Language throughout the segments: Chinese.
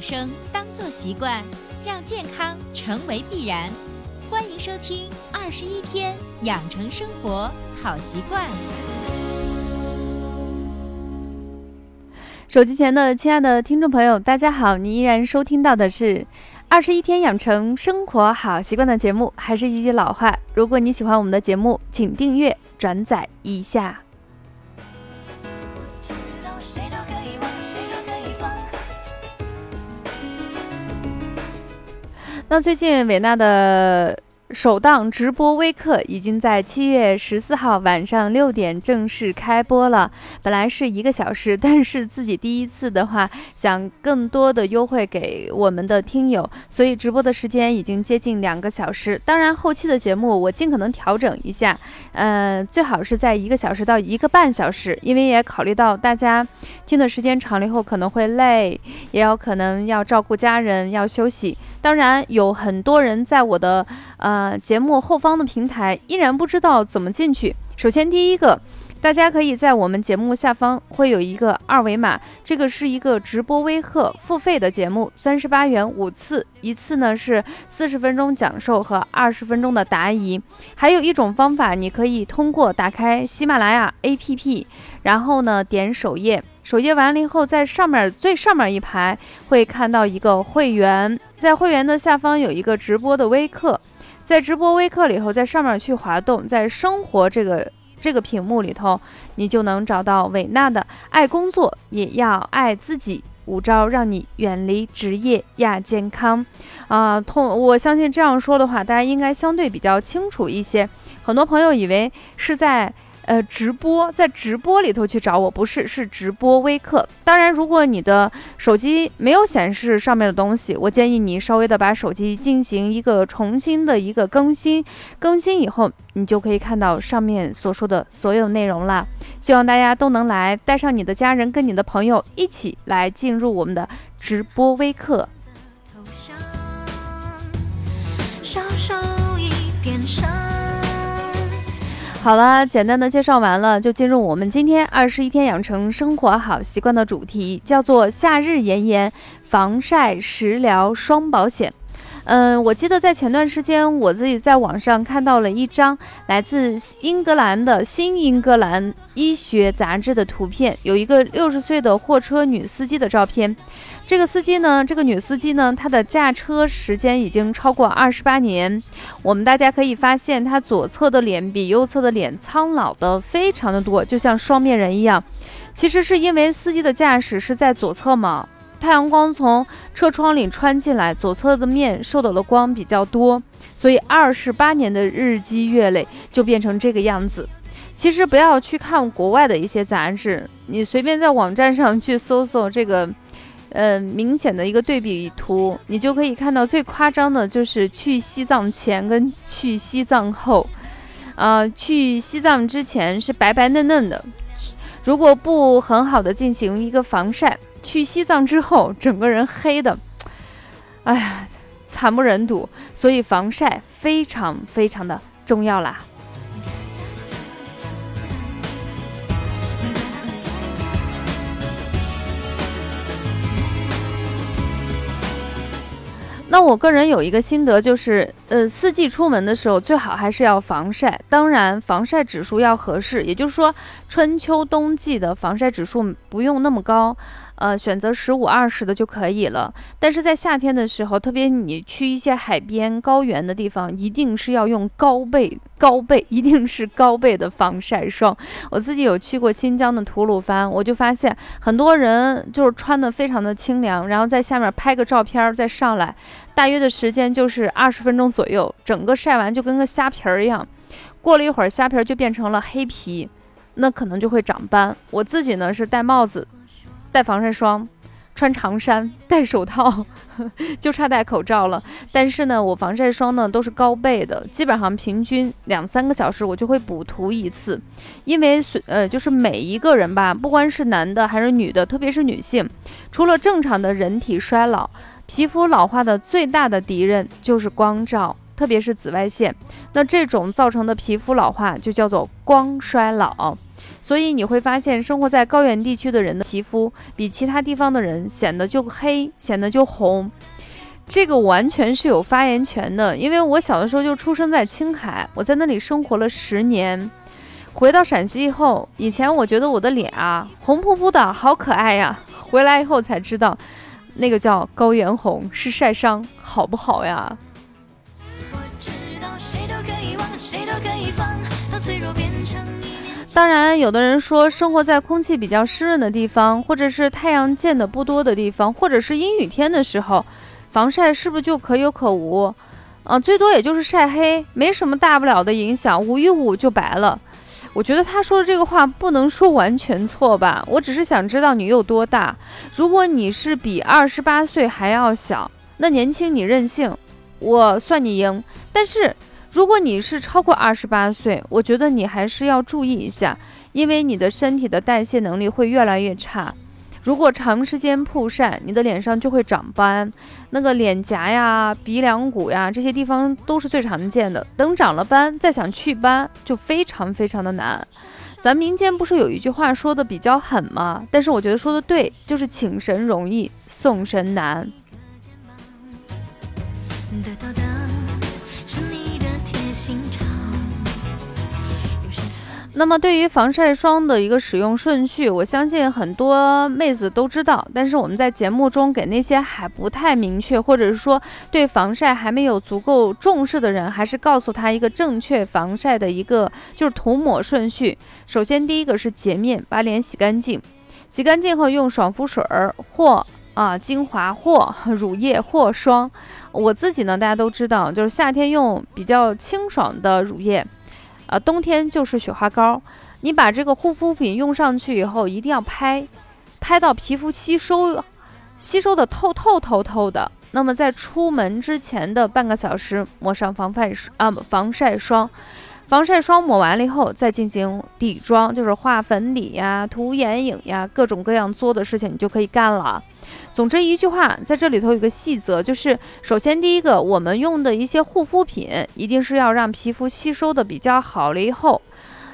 生当做习惯，让健康成为必然。欢迎收听《二十一天养成生活好习惯》。手机前的亲爱的听众朋友，大家好！你依然收听到的是《二十一天养成生活好习惯》的节目。还是一句老话，如果你喜欢我们的节目，请订阅、转载一下。那最近伟娜的。首档直播微课已经在七月十四号晚上六点正式开播了。本来是一个小时，但是自己第一次的话，想更多的优惠给我们的听友，所以直播的时间已经接近两个小时。当然，后期的节目我尽可能调整一下，呃，最好是在一个小时到一个半小时，因为也考虑到大家听的时间长了以后可能会累，也有可能要照顾家人要休息。当然，有很多人在我的呃呃节目后方的平台依然不知道怎么进去。首先，第一个，大家可以在我们节目下方会有一个二维码，这个是一个直播微课付费的节目，三十八元五次，一次呢是四十分钟讲授和二十分钟的答疑。还有一种方法，你可以通过打开喜马拉雅 APP，然后呢点首页。首页完了以后，在上面最上面一排会看到一个会员，在会员的下方有一个直播的微课，在直播微课里头，在上面去滑动，在生活这个这个屏幕里头，你就能找到伟娜的爱工作也要爱自己五招，让你远离职业亚健康。啊，通我相信这样说的话，大家应该相对比较清楚一些。很多朋友以为是在。呃，直播在直播里头去找我，不是，是直播微课。当然，如果你的手机没有显示上面的东西，我建议你稍微的把手机进行一个重新的一个更新，更新以后，你就可以看到上面所说的所有内容了。希望大家都能来，带上你的家人跟你的朋友一起来进入我们的直播微课。好了，简单的介绍完了，就进入我们今天二十一天养成生活好习惯的主题，叫做夏日炎炎，防晒食疗双保险。嗯，我记得在前段时间，我自己在网上看到了一张来自英格兰的新英格兰医学杂志的图片，有一个六十岁的货车女司机的照片。这个司机呢，这个女司机呢，她的驾车时间已经超过二十八年。我们大家可以发现，她左侧的脸比右侧的脸苍老的非常的多，就像双面人一样。其实是因为司机的驾驶是在左侧嘛，太阳光从车窗里穿进来，左侧的面受到的光比较多，所以二十八年的日积月累就变成这个样子。其实不要去看国外的一些杂志，你随便在网站上去搜搜这个。呃，明显的一个对比图，你就可以看到最夸张的就是去西藏前跟去西藏后，啊，去西藏之前是白白嫩嫩的，如果不很好的进行一个防晒，去西藏之后整个人黑的，哎呀，惨不忍睹，所以防晒非常非常的重要啦。那我个人有一个心得，就是，呃，四季出门的时候最好还是要防晒，当然防晒指数要合适，也就是说，春秋冬季的防晒指数不用那么高。呃，选择十五二十的就可以了。但是在夏天的时候，特别你去一些海边、高原的地方，一定是要用高倍、高倍，一定是高倍的防晒霜。我自己有去过新疆的吐鲁番，我就发现很多人就是穿的非常的清凉，然后在下面拍个照片再上来，大约的时间就是二十分钟左右，整个晒完就跟个虾皮儿一样。过了一会儿，虾皮儿就变成了黑皮，那可能就会长斑。我自己呢是戴帽子。戴防晒霜，穿长衫，戴手套，就差戴口罩了。但是呢，我防晒霜呢都是高倍的，基本上平均两三个小时我就会补涂一次。因为随呃，就是每一个人吧，不管是男的还是女的，特别是女性，除了正常的人体衰老，皮肤老化的最大的敌人就是光照。特别是紫外线。那这种造成的皮肤老化就叫做光衰老。所以你会发现，生活在高原地区的人的皮肤比其他地方的人显得就黑，显得就红。这个完全是有发言权的，因为我小的时候就出生在青海，我在那里生活了十年。回到陕西以后，以前我觉得我的脸啊红扑扑的好可爱呀，回来以后才知道，那个叫高原红，是晒伤，好不好呀？当然，有的人说，生活在空气比较湿润的地方，或者是太阳见的不多的地方，或者是阴雨天的时候，防晒是不是就可有可无？啊，最多也就是晒黑，没什么大不了的影响，捂一捂就白了。我觉得他说的这个话不能说完全错吧？我只是想知道你有多大。如果你是比二十八岁还要小，那年轻你任性，我算你赢。但是如果你是超过二十八岁，我觉得你还是要注意一下，因为你的身体的代谢能力会越来越差。如果长时间曝晒，你的脸上就会长斑，那个脸颊呀、鼻梁骨呀这些地方都是最常见的。等长了斑，再想祛斑就非常非常的难。咱民间不是有一句话说的比较狠吗？但是我觉得说的对，就是请神容易送神难。那么对于防晒霜的一个使用顺序，我相信很多妹子都知道。但是我们在节目中给那些还不太明确，或者是说对防晒还没有足够重视的人，还是告诉他一个正确防晒的一个就是涂抹顺序。首先第一个是洁面，把脸洗干净，洗干净后用爽肤水儿或啊精华或乳液或霜。我自己呢，大家都知道，就是夏天用比较清爽的乳液。啊，冬天就是雪花膏。你把这个护肤品用上去以后，一定要拍，拍到皮肤吸收，吸收的透透透透的。那么在出门之前的半个小时，抹上防晒啊防晒霜。防晒霜抹完了以后，再进行底妆，就是画粉底呀、涂眼影呀，各种各样做的事情你就可以干了。总之一句话，在这里头有个细则，就是首先第一个，我们用的一些护肤品一定是要让皮肤吸收的比较好了以后，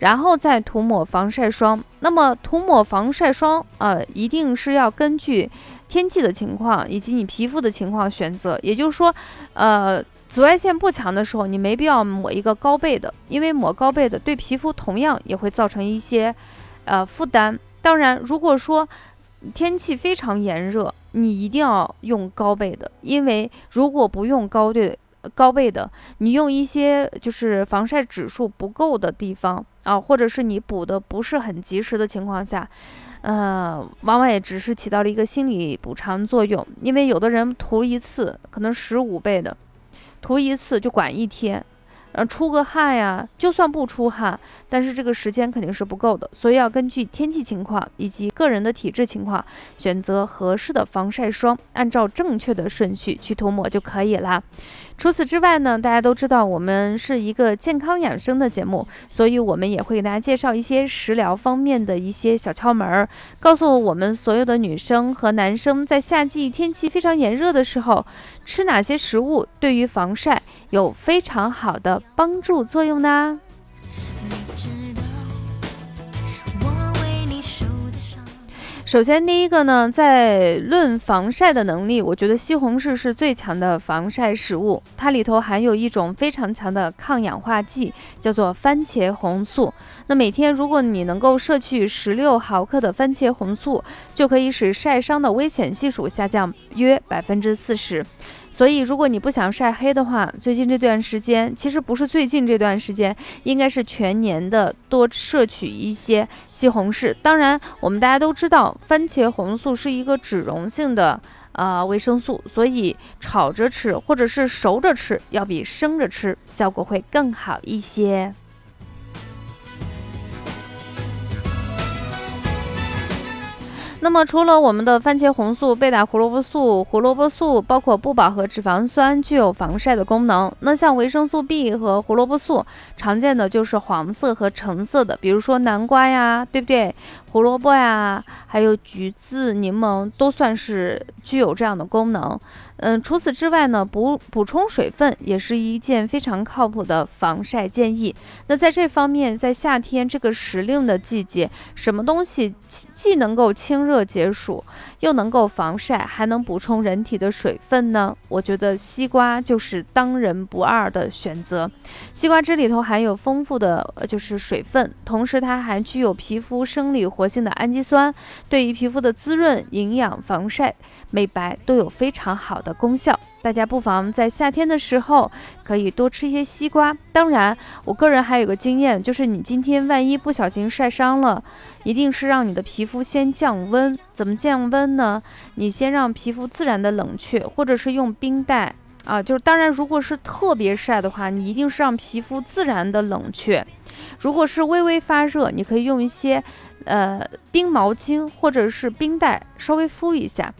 然后再涂抹防晒霜。那么涂抹防晒霜啊，一定是要根据天气的情况以及你皮肤的情况选择。也就是说，呃。紫外线不强的时候，你没必要抹一个高倍的，因为抹高倍的对皮肤同样也会造成一些，呃负担。当然，如果说天气非常炎热，你一定要用高倍的，因为如果不用高对高倍的，你用一些就是防晒指数不够的地方啊，或者是你补的不是很及时的情况下，呃，往往也只是起到了一个心理补偿作用，因为有的人涂一次可能十五倍的。涂一次就管一天，呃，出个汗呀，就算不出汗，但是这个时间肯定是不够的，所以要根据天气情况以及个人的体质情况，选择合适的防晒霜，按照正确的顺序去涂抹就可以了。除此之外呢，大家都知道我们是一个健康养生的节目，所以我们也会给大家介绍一些食疗方面的一些小窍门儿，告诉我们所有的女生和男生在夏季天气非常炎热的时候，吃哪些食物对于防晒有非常好的帮助作用呢？首先，第一个呢，在论防晒的能力，我觉得西红柿是最强的防晒食物。它里头含有一种非常强的抗氧化剂，叫做番茄红素。那每天如果你能够摄取十六毫克的番茄红素，就可以使晒伤的危险系数下降约百分之四十。所以，如果你不想晒黑的话，最近这段时间，其实不是最近这段时间，应该是全年的多摄取一些西红柿。当然，我们大家都知道，番茄红素是一个脂溶性的啊维生素，所以炒着吃或者是熟着吃，要比生着吃效果会更好一些。那么除了我们的番茄红素、贝塔胡萝卜素、胡萝卜素，包括不饱和脂肪酸，具有防晒的功能。那像维生素 B 和胡萝卜素，常见的就是黄色和橙色的，比如说南瓜呀，对不对？胡萝卜呀，还有橘子、柠檬，都算是具有这样的功能。嗯，除此之外呢，补补充水分也是一件非常靠谱的防晒建议。那在这方面，在夏天这个时令的季节，什么东西既能够清热解暑，又能够防晒，还能补充人体的水分呢？我觉得西瓜就是当仁不二的选择。西瓜汁里头含有丰富的就是水分，同时它还具有皮肤生理活性的氨基酸，对于皮肤的滋润、营养、防晒。美白都有非常好的的功效，大家不妨在夏天的时候可以多吃一些西瓜。当然，我个人还有个经验，就是你今天万一不小心晒伤了，一定是让你的皮肤先降温。怎么降温呢？你先让皮肤自然的冷却，或者是用冰袋啊。就是当然，如果是特别晒的话，你一定是让皮肤自然的冷却。如果是微微发热，你可以用一些呃冰毛巾或者是冰袋稍微敷一下。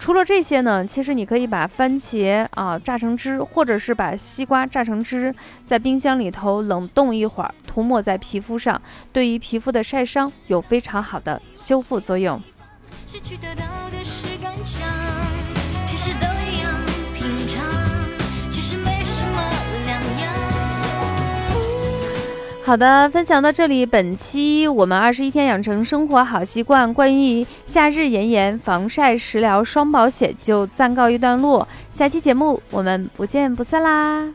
除了这些呢，其实你可以把番茄啊榨成汁，或者是把西瓜榨成汁，在冰箱里头冷冻一会儿，涂抹在皮肤上，对于皮肤的晒伤有非常好的修复作用。失去得到的是感好的，分享到这里，本期我们二十一天养成生活好习惯，关于夏日炎炎防晒食疗双保险就暂告一段落。下期节目我们不见不散啦！